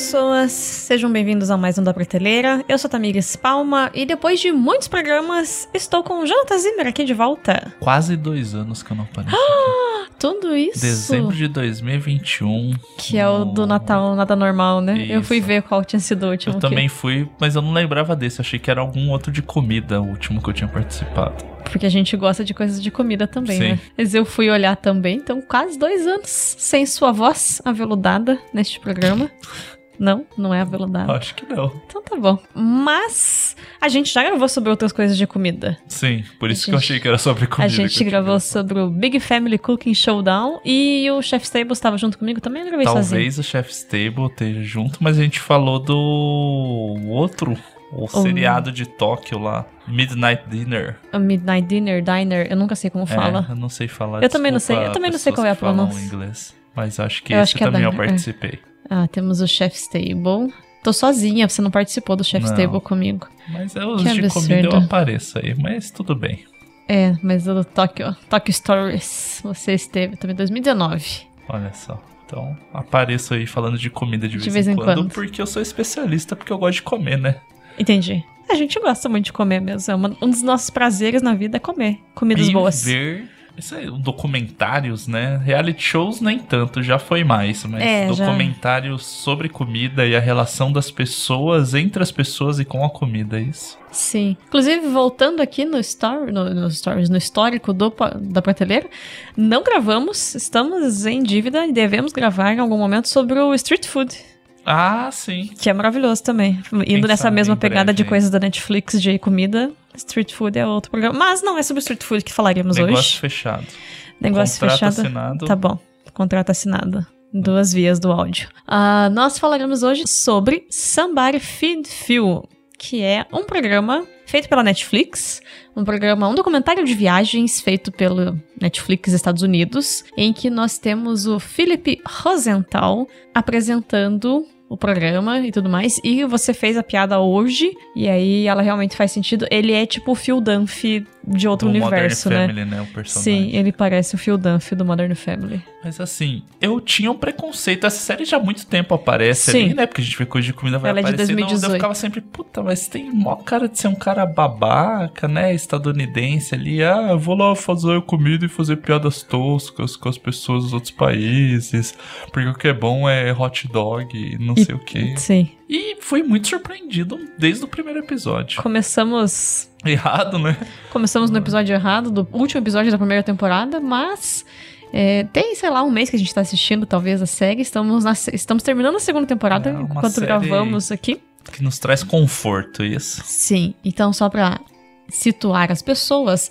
pessoas, sejam bem-vindos a mais um da Prateleira. Eu sou Tamires Palma e depois de muitos programas, estou com o Jonathan Zimmer aqui de volta. Quase dois anos que eu não apareço. Tudo isso. Dezembro de 2021. Que é o do Natal Nada Normal, né? Eu fui Isso. ver qual tinha sido o último. Eu que- também fui, mas eu não lembrava desse. Achei que era algum outro de comida, o último que eu tinha participado. Porque a gente gosta de coisas de comida também, Sim. né? Mas eu fui olhar também, então quase dois anos sem sua voz aveludada neste programa. Não, não é aveludada. Acho que não. Então tá bom. Mas a gente já gravou sobre outras coisas de comida. Sim, por isso que eu achei que era sobre comida. A gente eu tinha gravou gravado. sobre o Big Family Cooking Showdown e o Chef Stable estava junto comigo também, eu gravei sozinho. Talvez o Chef's Table esteja junto, mas a gente falou do outro, o seriado de Tóquio lá, Midnight Dinner. A Midnight Dinner, Diner, eu nunca sei como fala. É, eu não sei falar. Eu também não sei, eu também não sei qual é a pronúncia. inglês. Mas acho que Eu esse acho que é também eu é. participei. Ah, temos o Chef Stable. Tô sozinha, você não participou do Chef Não. Stable comigo. Mas é os Que de comida eu absurdo. apareço aí, mas tudo bem. É, mas o Tokyo, Tokyo Stories, você esteve também em 2019. Olha só. Então, apareço aí falando de comida de, De vez em quando. porque eu sou especialista, porque eu gosto de comer, né? Entendi. A gente gosta muito de comer mesmo. É um dos nossos prazeres na vida é comer comidas e boas. ver isso aí, documentários, né? Reality shows nem tanto, já foi mais, mas É, documentários sobre comida e a relação das pessoas entre as pessoas e com a comida, é isso. Sim. Inclusive, voltando aqui no story, no, no stories, no histórico do, da prateleira, não gravamos, estamos em dívida e devemos gravar em algum momento sobre o street food, Ah, sim. que é maravilhoso também. Indo Quem nessa mesma pegada breve de coisas da Netflix de comida, street food é outro programa. Mas não é sobre street food que falaríamos Negócio hoje. fechado. Negócio Contrato fechado. assinado. Tá bom. Contrato assinado. Duas vias do áudio. Ah, nós falaremos hoje sobre Somebody Feed Phil, que é um programa feito pela Netflix, um programa, um documentário de viagens feito pelo Netflix Estados Unidos, em que nós temos o Philip Rosenthal apresentando o programa e tudo mais. E você fez a piada hoje, e aí ela realmente faz sentido. Ele é tipo o Phil Dunphy de outro Do universo, Modern né? Family, né? O personagem. Sim, ele parece o Phil Dunphy do Modern Family. Mas assim, eu tinha um preconceito. Essa série já há muito tempo aparece Sim. ali, né? Porque a gente vê coisa de comida vai Ela é de aparecer. Não, 2018. eu ficava sempre, puta, mas tem mó cara de ser um cara babaca, né? Estadunidense ali. Ah, eu vou lá fazer comida e fazer piadas toscas com as pessoas dos outros países. Porque o que é bom é hot dog e não E- sei o quê. Sim. E fui muito surpreendido desde o primeiro episódio. Começamos. Errado, né? Começamos no episódio errado, do último episódio da primeira temporada, mas. é, tem, sei lá, um mês que a gente tá assistindo, talvez, a série. Estamos, na, estamos terminando a segunda temporada É, enquanto gravamos aqui. Que nos traz conforto, isso. Sim, então só pra situar as pessoas,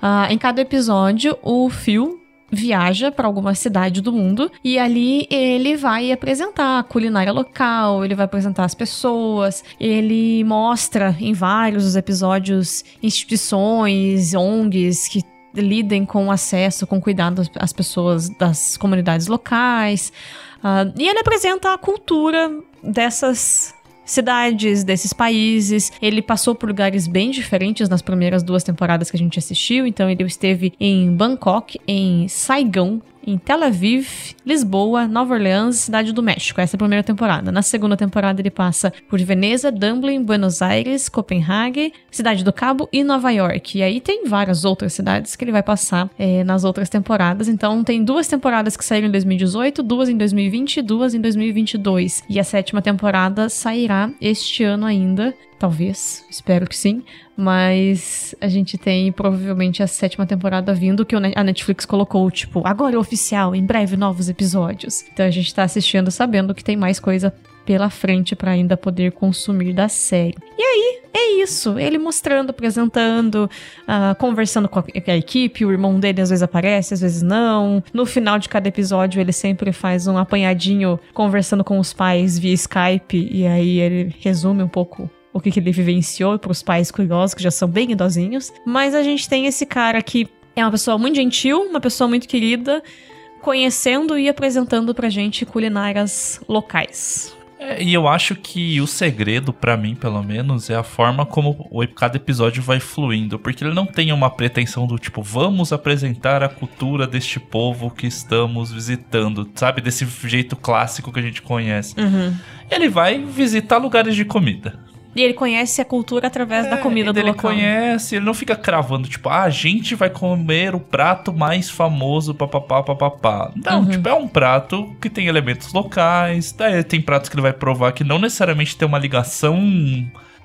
ah, em cada episódio o Phil viaja pra alguma cidade do mundo e ali ele vai apresentar a culinária local, ele vai apresentar as pessoas, ele mostra em vários dos episódios instituições, ONGs que lidem com acesso, com cuidado às- pessoas das comunidades locais. Ah, e ele apresenta a cultura dessas cidades, desses países. Ele passou por lugares bem diferentes nas primeiras duas temporadas que a gente assistiu. Então, ele esteve em Bangkok, em Saigon, em Tel Aviv, Lisboa, Nova Orleans, Cidade do México. Essa é a primeira temporada. Na segunda temporada, ele passa por Veneza, Dublin, Buenos Aires, Copenhague, Cidade do Cabo e Nova York. E aí tem várias outras cidades que ele vai passar eh, nas outras temporadas. Então, tem duas temporadas que saíram em 2018, duas em 2020 e duas em 2022. E a sétima temporada sairá este ano ainda. Talvez, espero que sim. Mas a gente tem provavelmente a sétima temporada vindo, que a Netflix colocou, tipo, agora é oficial, em breve novos episódios. Então a gente tá assistindo sabendo que tem mais coisa pela frente pra ainda poder consumir da série. E aí, é isso. Ele mostrando, apresentando, ah, conversando com a, com a equipe. O irmão dele às vezes aparece, às vezes não. No final de cada episódio, ele sempre faz um apanhadinho conversando com os pais via Skype. E aí ele resume um pouco o que, que ele vivenciou para os pais curiosos, que já são bem idosinhos. Mas a gente tem esse cara que é uma pessoa muito gentil, uma pessoa muito querida, conhecendo e apresentando pra gente culinárias locais. É, e eu acho que o segredo, para mim, pelo menos, é a forma como o, cada episódio vai fluindo. Porque ele não tem uma pretensão do tipo, vamos apresentar a cultura deste povo que estamos visitando, sabe? Desse jeito clássico que a gente conhece. Uhum. Ele vai visitar lugares de comida. E ele conhece a cultura através É, da comida do ele local. conhece, ele não fica cravando, tipo, ah, a gente vai comer o prato mais famoso, papapá, papapá. Não, Uhum. tipo, é um prato que tem elementos locais, daí tem pratos que ele vai provar que não necessariamente tem uma ligação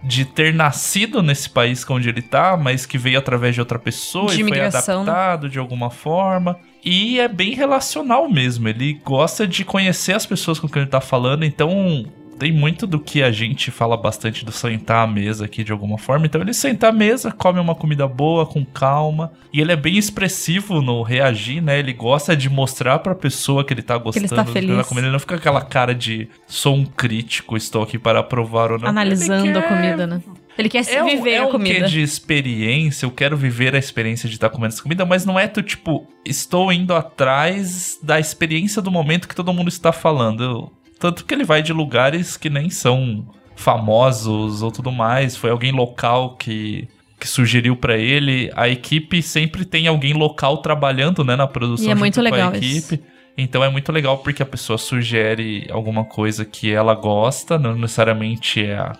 de ter nascido nesse país onde ele tá, mas que veio através de outra pessoa De e foi né? adaptado de alguma forma. E é bem relacional mesmo, ele gosta de conhecer as pessoas com quem ele tá falando, então tem muito do que a gente fala bastante do sentar à mesa aqui de alguma forma. Então ele senta à mesa, come uma comida boa, com calma. E ele é bem expressivo no reagir, né? Ele gosta de mostrar pra pessoa que ele tá gostando que ele feliz. tá comendo. Ele não fica aquela cara de sou um crítico, estou aqui para aprovar ou não. Analisando Ele a quer- comida, né? Ele quer é um, viver é a um comida. quê de experiência, eu quero viver a experiência de estar comendo essa comida, mas não é tu, tipo, estou indo atrás da experiência do momento que todo mundo está falando. Eu- tanto que ele vai de lugares que nem são famosos ou tudo mais. Foi alguém local que, que sugeriu pra ele. A equipe sempre tem alguém local trabalhando, né, na produção E é junto muito com legal a isso. equipe. Então é muito legal porque a pessoa sugere alguma coisa que ela gosta, não necessariamente é a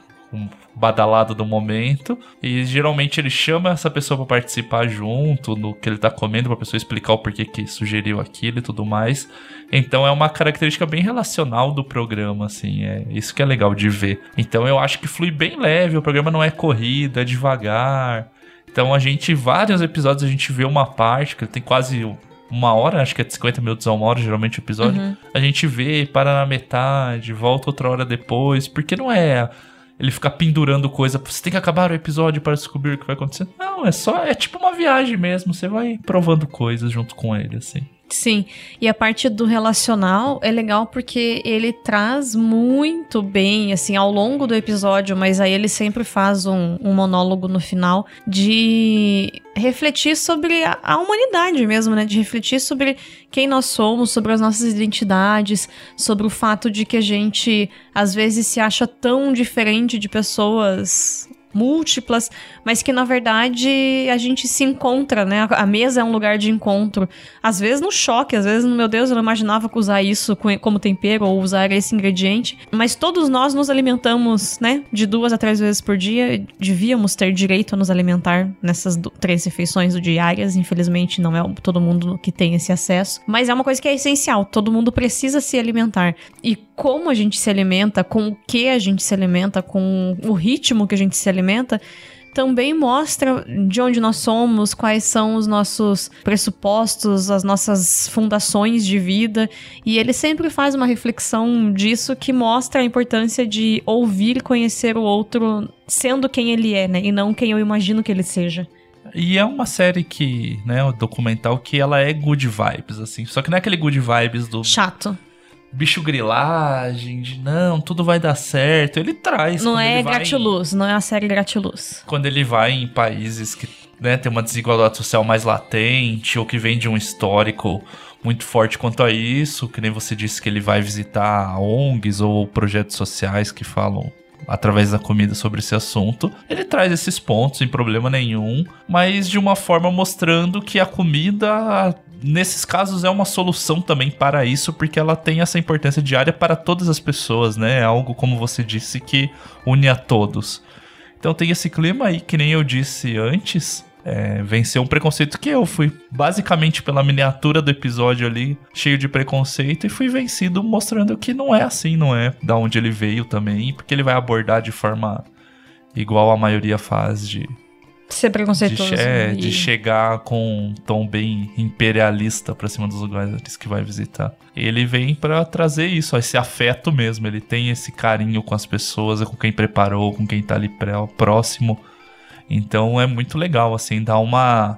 badalado do momento. E geralmente ele chama essa pessoa pra participar junto no que ele tá comendo, pra pessoa explicar o porquê que sugeriu aquilo e tudo mais. Então é uma característica bem relacional do programa, assim, é isso que é legal de ver. Então eu acho que flui bem leve, o programa não é corrida, é devagar. Então a gente, vários episódios a gente vê uma parte, que tem quase uma hora, acho que é de 50 minutos a uma hora, geralmente o episódio. Uhum. A gente vê, para na metade, volta outra hora depois, porque não é ele ficar pendurando coisa, você tem que acabar o episódio para descobrir o que vai acontecer. Não, é só, é tipo uma viagem mesmo, você vai provando coisas junto com ele, assim. Sim, e a parte do relacional é legal porque ele traz muito bem, assim, ao longo do episódio, mas aí ele sempre faz um, um monólogo no final de refletir sobre a, a humanidade mesmo, né? De refletir sobre quem nós somos, sobre as nossas identidades, sobre o fato de que a gente às vezes se acha tão diferente de pessoas múltiplas, mas que na verdade a gente se encontra, né? A mesa é um lugar de encontro. Às vezes no choque, às vezes, meu Deus, eu não imaginava que usar isso co- como tempero ou usar esse ingrediente. Mas todos nós nos alimentamos, né? De duas a três vezes por dia. Devíamos ter direito a nos alimentar nessas três refeições diárias. Infelizmente, não é todo mundo que tem esse acesso. Mas é uma coisa que é essencial. Todo mundo precisa se alimentar. E como a gente se alimenta, com o que a gente se alimenta, com o ritmo que a gente se alimenta, também mostra de onde nós somos, quais são os nossos pressupostos, as nossas fundações de vida. E ele sempre faz uma reflexão disso que mostra a importância de ouvir e conhecer o outro sendo quem ele é, né? E não quem eu imagino que ele seja. E é uma série que, né, o documental que ela é good vibes, assim. Só que não é aquele good vibes do Chato. Bicho grilagem, de não, tudo vai dar certo. Ele traz. Não é vai em- gratiluz, não é a série gratiluz. quando ele vai em países que né, tem uma desigualdade social mais latente ou que vem de um histórico muito forte quanto a isso, que nem você disse que ele vai visitar ONGs ou projetos sociais que falam através da comida sobre esse assunto. Ele traz esses pontos sem problema nenhum, mas de uma forma mostrando que a comida nesses casos é uma solução também para isso, porque ela tem essa importância diária para todas as pessoas, né? É algo como você disse que une a todos. Então tem esse clima aí, que nem eu disse antes. É, venceu um preconceito que eu fui basicamente pela miniatura do episódio ali, cheio de preconceito, e fui vencido mostrando que não é assim, não é da onde ele veio também, porque ele vai abordar de forma igual a maioria faz de, Ser de, preconceituoso. é, e- de chegar com um tom bem imperialista pra cima dos lugares que vai visitar. Ele vem pra trazer isso, ó, esse afeto mesmo. Ele tem esse carinho com as pessoas, com quem preparou, com quem tá ali próximo. Então é muito legal, assim, dá uma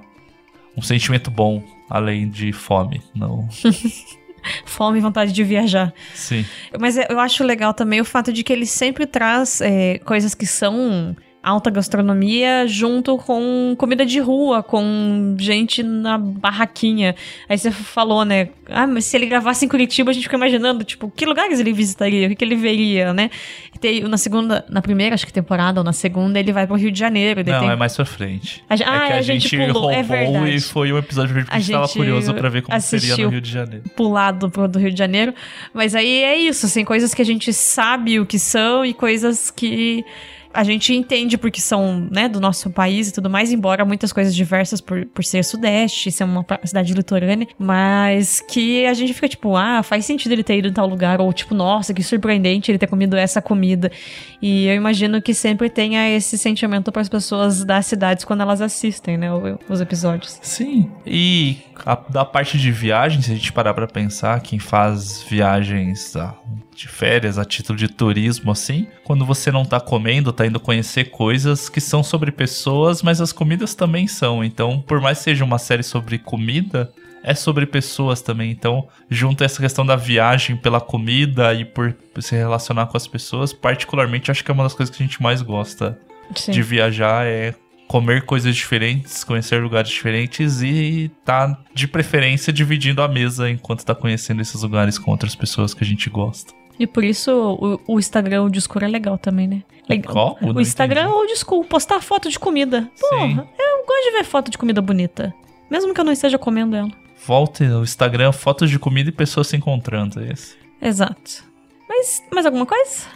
um sentimento bom além de fome. Não, Fome e vontade de viajar. sim. Mas eu acho legal também o fato de que ele sempre traz é, coisas que são alta gastronomia junto com comida de rua, com gente na barraquinha. Aí você falou, né? Ah, mas se ele gravasse em Curitiba, a gente fica imaginando, tipo, que lugares ele visitaria, o que, ele veria, né? Tem, na segunda, na primeira, acho que temporada, ou na segunda, ele vai pro Rio de Janeiro. Não, tem... é mais pra frente. A, ah, é que a, a gente, gente pulou, é roubou e foi um episódio que a gente, a gente tava curioso pra ver como seria no Rio de Janeiro. Pulado pro do Rio de Janeiro. Mas aí é isso, assim, coisas que a gente sabe o que são e coisas que a gente entende porque são, né, do nosso país e tudo mais, embora muitas coisas diversas por, por ser sudeste, ser uma cidade litorânea, mas que a gente fica tipo, ah, faz sentido ele ter ido em tal lugar, ou tipo, nossa, que surpreendente ele ter comido essa comida. E eu imagino que sempre tenha esse sentimento para as pessoas das cidades quando elas assistem, né, os episódios. Sim, e a, da parte de viagem, se a gente parar pra pensar, quem faz viagens ah, de férias a título de turismo, assim, quando você não tá comendo, tá indo conhecer coisas que são sobre pessoas, mas as comidas também são. Então, por mais que seja uma série sobre comida, é sobre pessoas também. Então, junto a essa questão da viagem pela comida e por se relacionar com as pessoas, particularmente acho que é uma das coisas que a gente mais gosta Sim. de viajar é comer coisas diferentes, conhecer lugares diferentes e tá de preferência dividindo a mesa enquanto tá conhecendo esses lugares com outras pessoas que a gente gosta. E por isso o, o Instagram old school é legal também, né? Legal. Como? O Instagram entendi. old school, postar foto de comida. Porra, Sim. eu gosto de ver foto de comida bonita. Mesmo que eu não esteja comendo ela. Volta no Instagram, fotos de comida e pessoas se encontrando, é isso. Exato. Mas mais alguma coisa?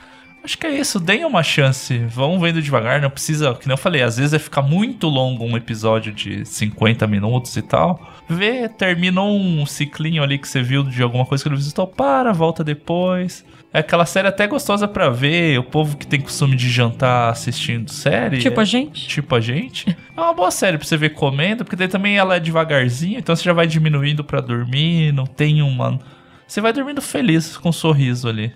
Acho que é isso, deem uma chance. Vão vendo devagar, não precisa. Que nem eu falei, às vezes é ficar muito longo um episódio de 50 minutos e tal. Vê, terminou um ciclinho ali que você viu de alguma coisa que não visitou, para, volta depois. É aquela série até gostosa para ver, o povo que tem costume de jantar assistindo série. Tipo a gente? Tipo a gente. É uma boa série pra você ver comendo, porque daí também ela é devagarzinho, então você já vai diminuindo para dormir, não tem uma. Você vai dormindo feliz, com um sorriso ali.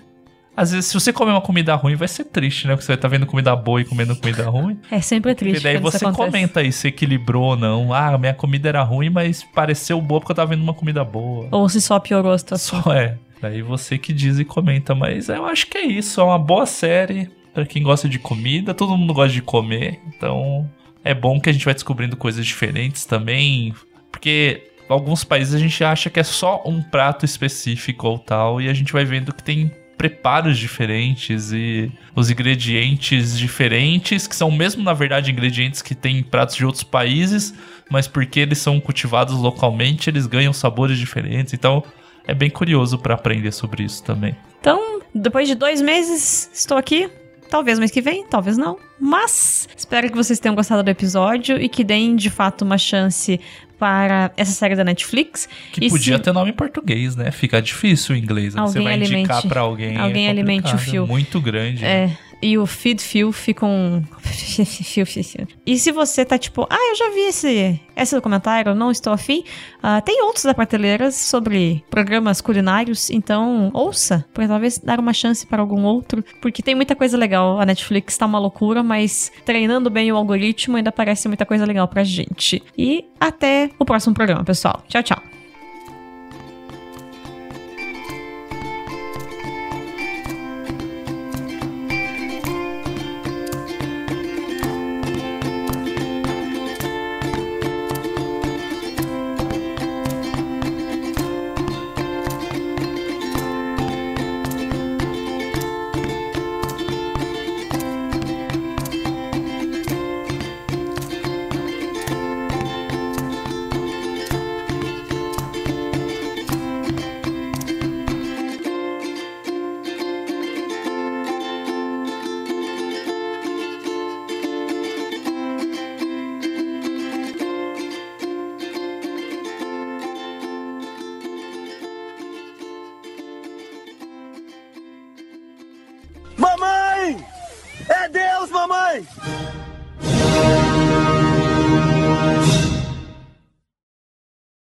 Às vezes, se você comer uma comida ruim, vai ser triste, né? Porque você vai estar tá vendo comida boa e comendo comida ruim. É sempre triste. E daí você comenta aí se equilibrou ou não. Ah, minha comida era ruim, mas pareceu boa porque eu tava vendo uma comida boa. Ou se só piorou a situação. Só é. Daí você que diz e comenta. Mas eu acho que é isso. É uma boa série para quem gosta de comida. Todo mundo gosta de comer. Então é bom que a gente vai descobrindo coisas diferentes também. Porque alguns países a gente acha que é só um prato específico ou tal. E a gente vai vendo que tem preparos diferentes e os ingredientes diferentes, que são mesmo na verdade ingredientes que tem em pratos de outros países, mas porque eles são cultivados localmente, eles ganham sabores diferentes. Então é bem curioso para aprender sobre isso também. Então, depois de dois meses, estou aqui. Talvez mês que vem, talvez não. Mas espero que vocês tenham gostado do episódio e que deem de fato uma chance para essa série da Netflix. Que podia se... ter nome em português, né? Fica difícil o inglês. Né? Você vai alimente, indicar para alguém. Alguém é alimente o fio. Muito grande. É. Né? E o feed feel ficam. e se você tá tipo, ah, eu já vi esse, esse documentário, não estou afim, uh, tem outros da prateleira sobre programas culinários, então ouça, para talvez dar uma chance para algum outro, porque tem muita coisa legal. A Netflix tá uma loucura, mas treinando bem o algoritmo ainda parece muita coisa legal pra gente. E até o próximo programa, pessoal. Tchau, tchau.